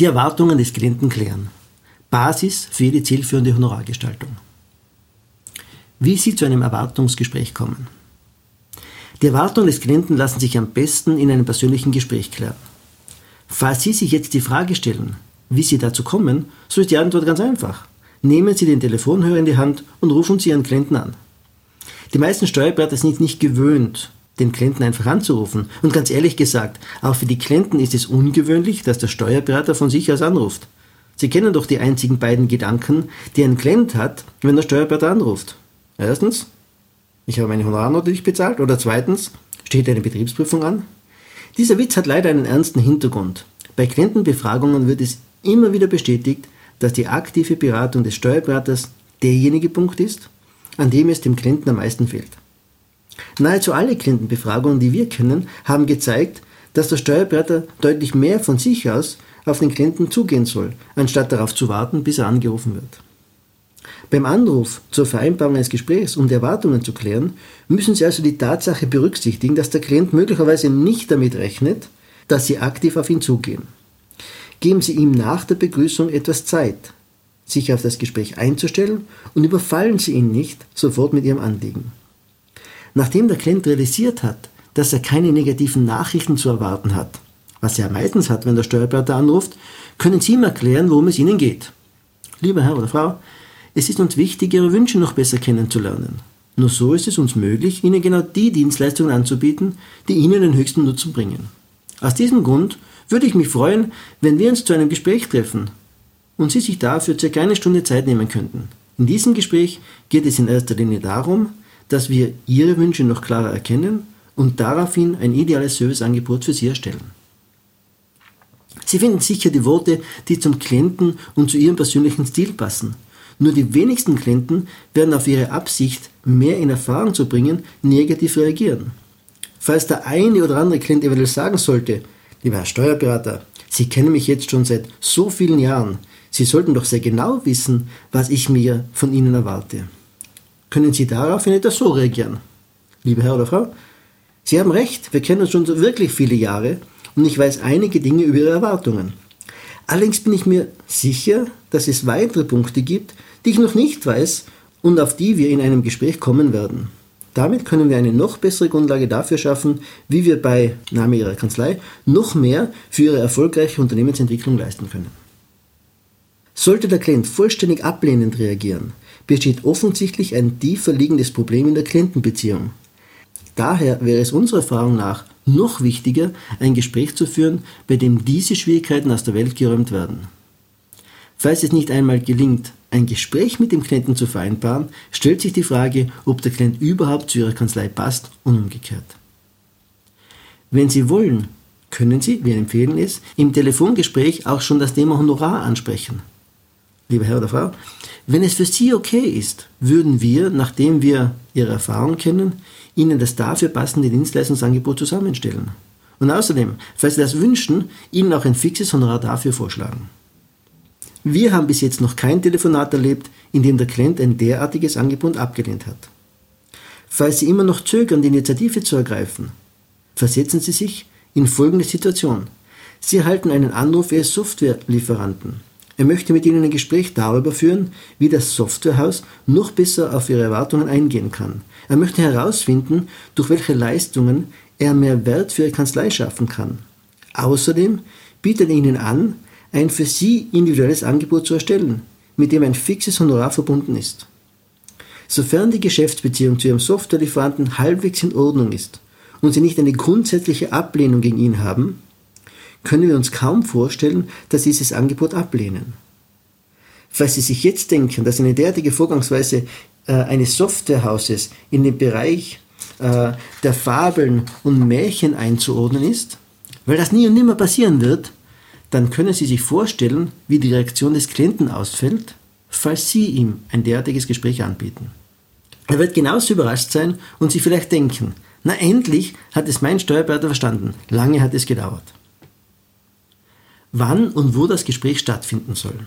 Die Erwartungen des Klienten klären. Basis für jede zielführende Honorargestaltung. Wie Sie zu einem Erwartungsgespräch kommen. Die Erwartungen des Klienten lassen sich am besten in einem persönlichen Gespräch klären. Falls Sie sich jetzt die Frage stellen, wie Sie dazu kommen, so ist die Antwort ganz einfach. Nehmen Sie den Telefonhörer in die Hand und rufen Sie Ihren Klienten an. Die meisten Steuerberater sind nicht gewöhnt, den Klienten einfach anzurufen. Und ganz ehrlich gesagt, auch für die Klienten ist es ungewöhnlich, dass der Steuerberater von sich aus anruft. Sie kennen doch die einzigen beiden Gedanken, die ein Klient hat, wenn der Steuerberater anruft. Erstens, ich habe meine Honorarnote nicht bezahlt. Oder zweitens, steht eine Betriebsprüfung an? Dieser Witz hat leider einen ernsten Hintergrund. Bei Klientenbefragungen wird es immer wieder bestätigt, dass die aktive Beratung des Steuerberaters derjenige Punkt ist, an dem es dem Klienten am meisten fehlt. Nahezu alle Klientenbefragungen, die wir kennen, haben gezeigt, dass der Steuerberater deutlich mehr von sich aus auf den Klienten zugehen soll, anstatt darauf zu warten, bis er angerufen wird. Beim Anruf zur Vereinbarung eines Gesprächs, um die Erwartungen zu klären, müssen Sie also die Tatsache berücksichtigen, dass der Klient möglicherweise nicht damit rechnet, dass Sie aktiv auf ihn zugehen. Geben Sie ihm nach der Begrüßung etwas Zeit, sich auf das Gespräch einzustellen und überfallen Sie ihn nicht sofort mit Ihrem Anliegen. Nachdem der Klient realisiert hat, dass er keine negativen Nachrichten zu erwarten hat, was er meistens hat, wenn der Steuerberater anruft, können Sie ihm erklären, worum es Ihnen geht. Lieber Herr oder Frau, es ist uns wichtig, Ihre Wünsche noch besser kennenzulernen. Nur so ist es uns möglich, Ihnen genau die Dienstleistungen anzubieten, die Ihnen den höchsten Nutzen bringen. Aus diesem Grund würde ich mich freuen, wenn wir uns zu einem Gespräch treffen und Sie sich dafür circa eine Stunde Zeit nehmen könnten. In diesem Gespräch geht es in erster Linie darum, dass wir Ihre Wünsche noch klarer erkennen und daraufhin ein ideales Serviceangebot für Sie erstellen. Sie finden sicher die Worte, die zum Klienten und zu Ihrem persönlichen Stil passen. Nur die wenigsten Klienten werden auf Ihre Absicht, mehr in Erfahrung zu bringen, negativ reagieren. Falls der eine oder andere Klient eventuell sagen sollte, lieber Herr Steuerberater, Sie kennen mich jetzt schon seit so vielen Jahren, Sie sollten doch sehr genau wissen, was ich mir von Ihnen erwarte können Sie darauf in etwa so reagieren. Lieber Herr oder Frau, Sie haben recht, wir kennen uns schon wirklich viele Jahre und ich weiß einige Dinge über Ihre Erwartungen. Allerdings bin ich mir sicher, dass es weitere Punkte gibt, die ich noch nicht weiß und auf die wir in einem Gespräch kommen werden. Damit können wir eine noch bessere Grundlage dafür schaffen, wie wir bei Name Ihrer Kanzlei noch mehr für Ihre erfolgreiche Unternehmensentwicklung leisten können. Sollte der Klient vollständig ablehnend reagieren, besteht offensichtlich ein tiefer liegendes Problem in der Klientenbeziehung. Daher wäre es unserer Erfahrung nach noch wichtiger, ein Gespräch zu führen, bei dem diese Schwierigkeiten aus der Welt geräumt werden. Falls es nicht einmal gelingt, ein Gespräch mit dem Klienten zu vereinbaren, stellt sich die Frage, ob der Klient überhaupt zu Ihrer Kanzlei passt und umgekehrt. Wenn Sie wollen, können Sie, wir empfehlen es, im Telefongespräch auch schon das Thema Honorar ansprechen lieber Herr oder Frau, wenn es für Sie okay ist, würden wir, nachdem wir Ihre Erfahrung kennen, Ihnen das dafür passende Dienstleistungsangebot zusammenstellen. Und außerdem, falls Sie das wünschen, Ihnen auch ein fixes Honorar dafür vorschlagen. Wir haben bis jetzt noch kein Telefonat erlebt, in dem der Klient ein derartiges Angebot abgelehnt hat. Falls Sie immer noch zögern, die Initiative zu ergreifen, versetzen Sie sich in folgende Situation. Sie erhalten einen Anruf Ihres Softwarelieferanten. Er möchte mit Ihnen ein Gespräch darüber führen, wie das Softwarehaus noch besser auf Ihre Erwartungen eingehen kann. Er möchte herausfinden, durch welche Leistungen er mehr Wert für Ihre Kanzlei schaffen kann. Außerdem bietet er Ihnen an, ein für Sie individuelles Angebot zu erstellen, mit dem ein fixes Honorar verbunden ist. Sofern die Geschäftsbeziehung zu Ihrem Softwarelieferanten halbwegs in Ordnung ist und Sie nicht eine grundsätzliche Ablehnung gegen ihn haben, können wir uns kaum vorstellen, dass Sie dieses Angebot ablehnen. Falls Sie sich jetzt denken, dass eine derartige Vorgangsweise äh, eines Softwarehauses in den Bereich äh, der Fabeln und Märchen einzuordnen ist, weil das nie und nimmer passieren wird, dann können Sie sich vorstellen, wie die Reaktion des Klienten ausfällt, falls Sie ihm ein derartiges Gespräch anbieten. Er wird genauso überrascht sein und sich vielleicht denken, na endlich hat es mein Steuerberater verstanden, lange hat es gedauert wann und wo das Gespräch stattfinden soll.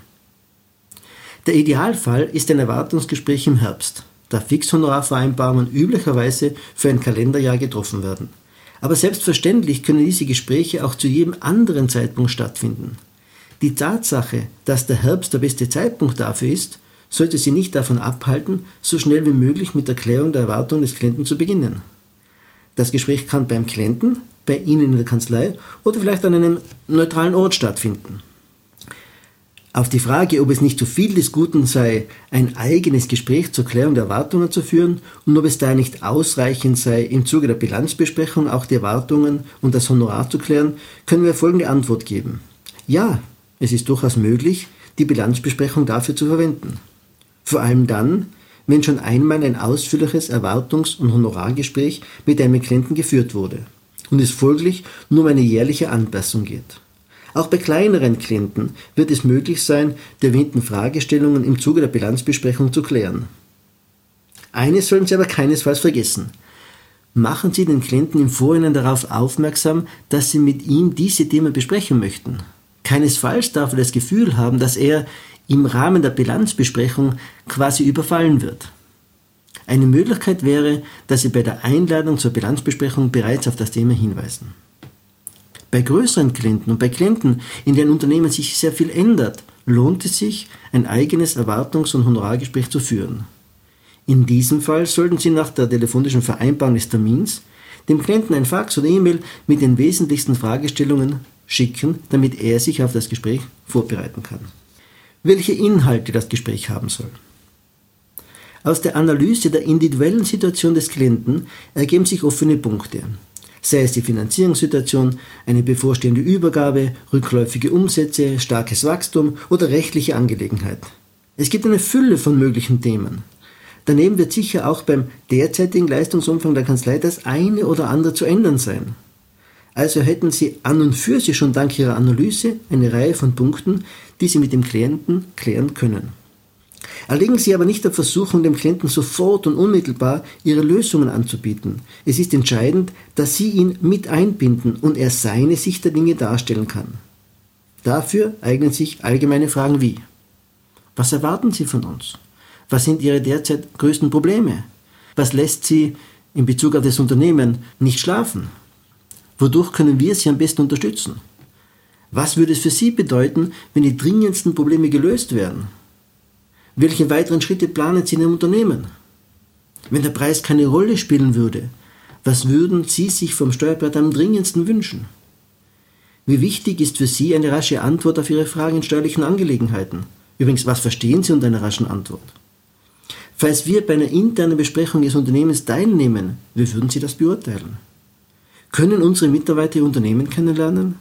Der Idealfall ist ein Erwartungsgespräch im Herbst, da Fixhonorarvereinbarungen üblicherweise für ein Kalenderjahr getroffen werden. Aber selbstverständlich können diese Gespräche auch zu jedem anderen Zeitpunkt stattfinden. Die Tatsache, dass der Herbst der beste Zeitpunkt dafür ist, sollte Sie nicht davon abhalten, so schnell wie möglich mit der Klärung der Erwartungen des Klienten zu beginnen. Das Gespräch kann beim Klienten, bei Ihnen in der Kanzlei oder vielleicht an einem neutralen Ort stattfinden. Auf die Frage, ob es nicht zu viel des Guten sei, ein eigenes Gespräch zur Klärung der Erwartungen zu führen und ob es daher nicht ausreichend sei, im Zuge der Bilanzbesprechung auch die Erwartungen und das Honorar zu klären, können wir folgende Antwort geben. Ja, es ist durchaus möglich, die Bilanzbesprechung dafür zu verwenden. Vor allem dann, wenn schon einmal ein ausführliches Erwartungs- und Honorargespräch mit einem Klienten geführt wurde und es folglich nur um eine jährliche Anpassung geht. Auch bei kleineren Klienten wird es möglich sein, die erwähnten Fragestellungen im Zuge der Bilanzbesprechung zu klären. Eines sollen Sie aber keinesfalls vergessen. Machen Sie den Klienten im Vorhinein darauf aufmerksam, dass Sie mit ihm diese Themen besprechen möchten. Keinesfalls darf er das Gefühl haben, dass er im Rahmen der Bilanzbesprechung quasi überfallen wird. Eine Möglichkeit wäre, dass Sie bei der Einladung zur Bilanzbesprechung bereits auf das Thema hinweisen. Bei größeren Klienten und bei Klienten, in denen Unternehmen sich sehr viel ändert, lohnt es sich, ein eigenes Erwartungs- und Honorargespräch zu führen. In diesem Fall sollten Sie nach der telefonischen Vereinbarung des Termins dem Klienten ein Fax oder E-Mail mit den wesentlichsten Fragestellungen schicken, damit er sich auf das Gespräch vorbereiten kann welche Inhalte das Gespräch haben soll. Aus der Analyse der individuellen Situation des Klienten ergeben sich offene Punkte, sei es die Finanzierungssituation, eine bevorstehende Übergabe, rückläufige Umsätze, starkes Wachstum oder rechtliche Angelegenheit. Es gibt eine Fülle von möglichen Themen. Daneben wird sicher auch beim derzeitigen Leistungsumfang der Kanzlei das eine oder andere zu ändern sein. Also hätten Sie an und für sich schon dank Ihrer Analyse eine Reihe von Punkten, die Sie mit dem Klienten klären können. Erlegen Sie aber nicht der Versuchung, dem Klienten sofort und unmittelbar Ihre Lösungen anzubieten. Es ist entscheidend, dass Sie ihn mit einbinden und er seine Sicht der Dinge darstellen kann. Dafür eignen sich allgemeine Fragen wie Was erwarten Sie von uns? Was sind Ihre derzeit größten Probleme? Was lässt Sie in Bezug auf das Unternehmen nicht schlafen? Wodurch können wir Sie am besten unterstützen? Was würde es für Sie bedeuten, wenn die dringendsten Probleme gelöst werden? Welche weiteren Schritte planen Sie in Ihrem Unternehmen? Wenn der Preis keine Rolle spielen würde, was würden Sie sich vom Steuerberater am dringendsten wünschen? Wie wichtig ist für Sie eine rasche Antwort auf Ihre Fragen in steuerlichen Angelegenheiten? Übrigens, was verstehen Sie unter einer raschen Antwort? Falls wir bei einer internen Besprechung Ihres Unternehmens teilnehmen, wie würden Sie das beurteilen? Können unsere Mitarbeiter Ihr Unternehmen kennenlernen?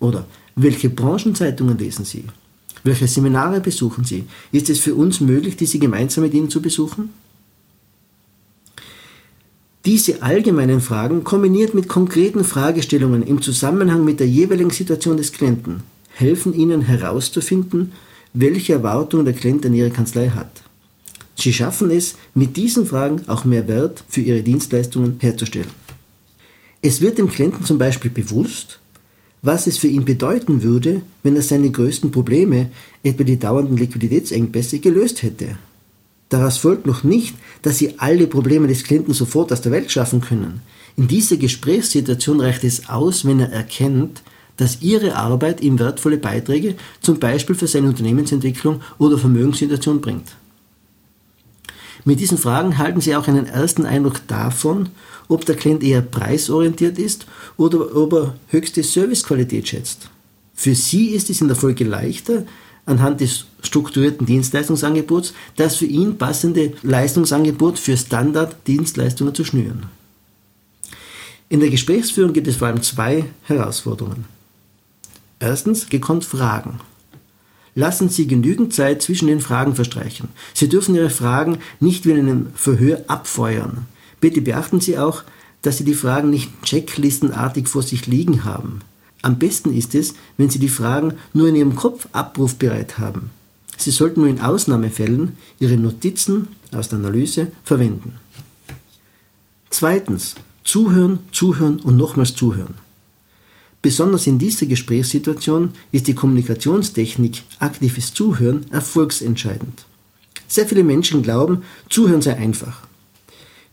Oder welche Branchenzeitungen lesen Sie? Welche Seminare besuchen Sie? Ist es für uns möglich, diese gemeinsam mit Ihnen zu besuchen? Diese allgemeinen Fragen kombiniert mit konkreten Fragestellungen im Zusammenhang mit der jeweiligen Situation des Klienten helfen Ihnen herauszufinden, welche Erwartungen der Klient an Ihre Kanzlei hat. Sie schaffen es, mit diesen Fragen auch mehr Wert für Ihre Dienstleistungen herzustellen. Es wird dem Klienten zum Beispiel bewusst, was es für ihn bedeuten würde, wenn er seine größten Probleme, etwa die dauernden Liquiditätsengpässe, gelöst hätte. Daraus folgt noch nicht, dass Sie alle Probleme des Klienten sofort aus der Welt schaffen können. In dieser Gesprächssituation reicht es aus, wenn er erkennt, dass Ihre Arbeit ihm wertvolle Beiträge, zum Beispiel für seine Unternehmensentwicklung oder Vermögenssituation bringt. Mit diesen Fragen halten Sie auch einen ersten Eindruck davon, ob der Klient eher preisorientiert ist oder ob er höchste Servicequalität schätzt. Für Sie ist es in der Folge leichter, anhand des strukturierten Dienstleistungsangebots das für ihn passende Leistungsangebot für Standarddienstleistungen zu schnüren. In der Gesprächsführung gibt es vor allem zwei Herausforderungen. Erstens gekonnt Fragen. Lassen Sie genügend Zeit zwischen den Fragen verstreichen. Sie dürfen Ihre Fragen nicht wie in einem Verhör abfeuern. Bitte beachten Sie auch, dass Sie die Fragen nicht checklistenartig vor sich liegen haben. Am besten ist es, wenn Sie die Fragen nur in Ihrem Kopf abrufbereit haben. Sie sollten nur in Ausnahmefällen Ihre Notizen aus der Analyse verwenden. Zweitens, zuhören, zuhören und nochmals zuhören. Besonders in dieser Gesprächssituation ist die Kommunikationstechnik aktives Zuhören erfolgsentscheidend. Sehr viele Menschen glauben, Zuhören sei einfach.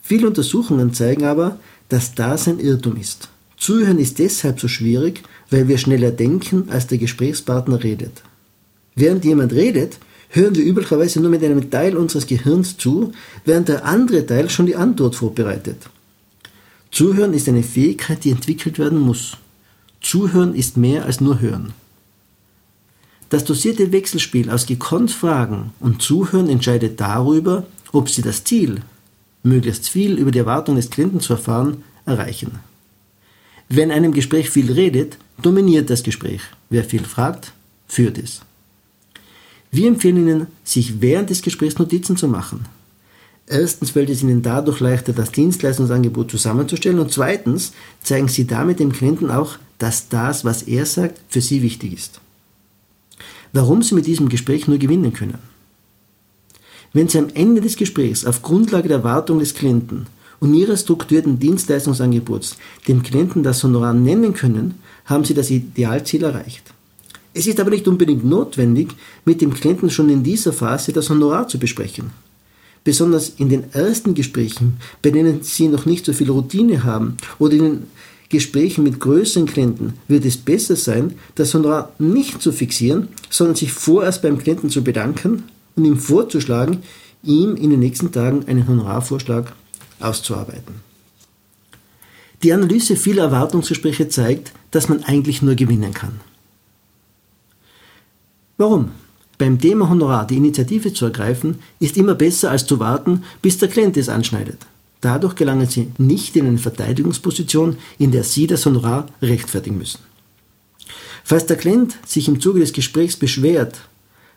Viele Untersuchungen zeigen aber, dass das ein Irrtum ist. Zuhören ist deshalb so schwierig, weil wir schneller denken, als der Gesprächspartner redet. Während jemand redet, hören wir üblicherweise nur mit einem Teil unseres Gehirns zu, während der andere Teil schon die Antwort vorbereitet. Zuhören ist eine Fähigkeit, die entwickelt werden muss. Zuhören ist mehr als nur Hören. Das dosierte Wechselspiel aus gekonnt Fragen und Zuhören entscheidet darüber, ob Sie das Ziel, möglichst viel über die Erwartungen des Klienten zu erfahren, erreichen. Wer in einem Gespräch viel redet, dominiert das Gespräch. Wer viel fragt, führt es. Wir empfehlen Ihnen, sich während des Gesprächs Notizen zu machen. Erstens fällt es Ihnen dadurch leichter, das Dienstleistungsangebot zusammenzustellen und zweitens zeigen Sie damit dem Klienten auch, dass das, was er sagt, für Sie wichtig ist. Warum Sie mit diesem Gespräch nur gewinnen können. Wenn Sie am Ende des Gesprächs auf Grundlage der Erwartung des Klienten und Ihres strukturierten Dienstleistungsangebots dem Klienten das Honorar nennen können, haben Sie das Idealziel erreicht. Es ist aber nicht unbedingt notwendig, mit dem Klienten schon in dieser Phase das Honorar zu besprechen. Besonders in den ersten Gesprächen, bei denen Sie noch nicht so viel Routine haben oder in Gesprächen mit größeren Klienten wird es besser sein, das Honorar nicht zu fixieren, sondern sich vorerst beim Klienten zu bedanken und ihm vorzuschlagen, ihm in den nächsten Tagen einen Honorarvorschlag auszuarbeiten. Die Analyse vieler Erwartungsgespräche zeigt, dass man eigentlich nur gewinnen kann. Warum? Beim Thema Honorar die Initiative zu ergreifen, ist immer besser als zu warten, bis der Klient es anschneidet. Dadurch gelangen Sie nicht in eine Verteidigungsposition, in der Sie das Honorar rechtfertigen müssen. Falls der Klient sich im Zuge des Gesprächs beschwert,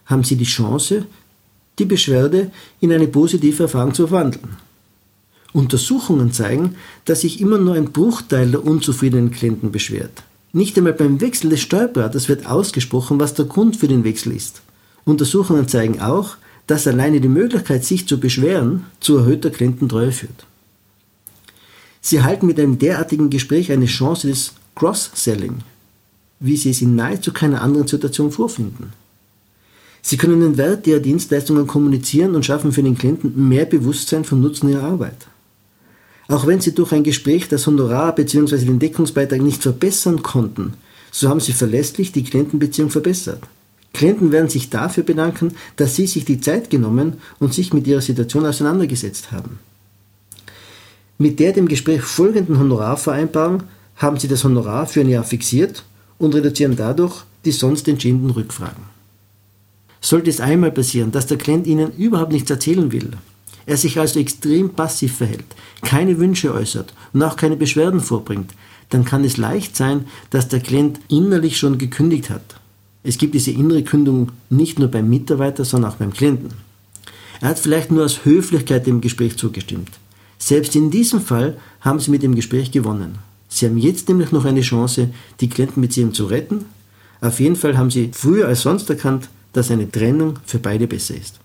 haben Sie die Chance, die Beschwerde in eine positive Erfahrung zu verwandeln. Untersuchungen zeigen, dass sich immer nur ein Bruchteil der unzufriedenen Klienten beschwert. Nicht einmal beim Wechsel des Steuerberaters wird ausgesprochen, was der Grund für den Wechsel ist. Untersuchungen zeigen auch, dass alleine die Möglichkeit, sich zu beschweren, zu erhöhter Kliententreue führt. Sie erhalten mit einem derartigen Gespräch eine Chance des Cross-Selling, wie Sie es in nahezu keiner anderen Situation vorfinden. Sie können den Wert Ihrer Dienstleistungen kommunizieren und schaffen für den Klienten mehr Bewusstsein vom Nutzen Ihrer Arbeit. Auch wenn Sie durch ein Gespräch das Honorar bzw. den Deckungsbeitrag nicht verbessern konnten, so haben Sie verlässlich die Klientenbeziehung verbessert. Klienten werden sich dafür bedanken, dass Sie sich die Zeit genommen und sich mit Ihrer Situation auseinandergesetzt haben. Mit der dem Gespräch folgenden Honorarvereinbarung haben Sie das Honorar für ein Jahr fixiert und reduzieren dadurch die sonst entschiedenen Rückfragen. Sollte es einmal passieren, dass der Klient Ihnen überhaupt nichts erzählen will, er sich also extrem passiv verhält, keine Wünsche äußert und auch keine Beschwerden vorbringt, dann kann es leicht sein, dass der Klient innerlich schon gekündigt hat. Es gibt diese innere Kündigung nicht nur beim Mitarbeiter, sondern auch beim Klienten. Er hat vielleicht nur aus Höflichkeit dem Gespräch zugestimmt. Selbst in diesem Fall haben Sie mit dem Gespräch gewonnen. Sie haben jetzt nämlich noch eine Chance, die Klientenbeziehung zu retten. Auf jeden Fall haben Sie früher als sonst erkannt, dass eine Trennung für beide besser ist.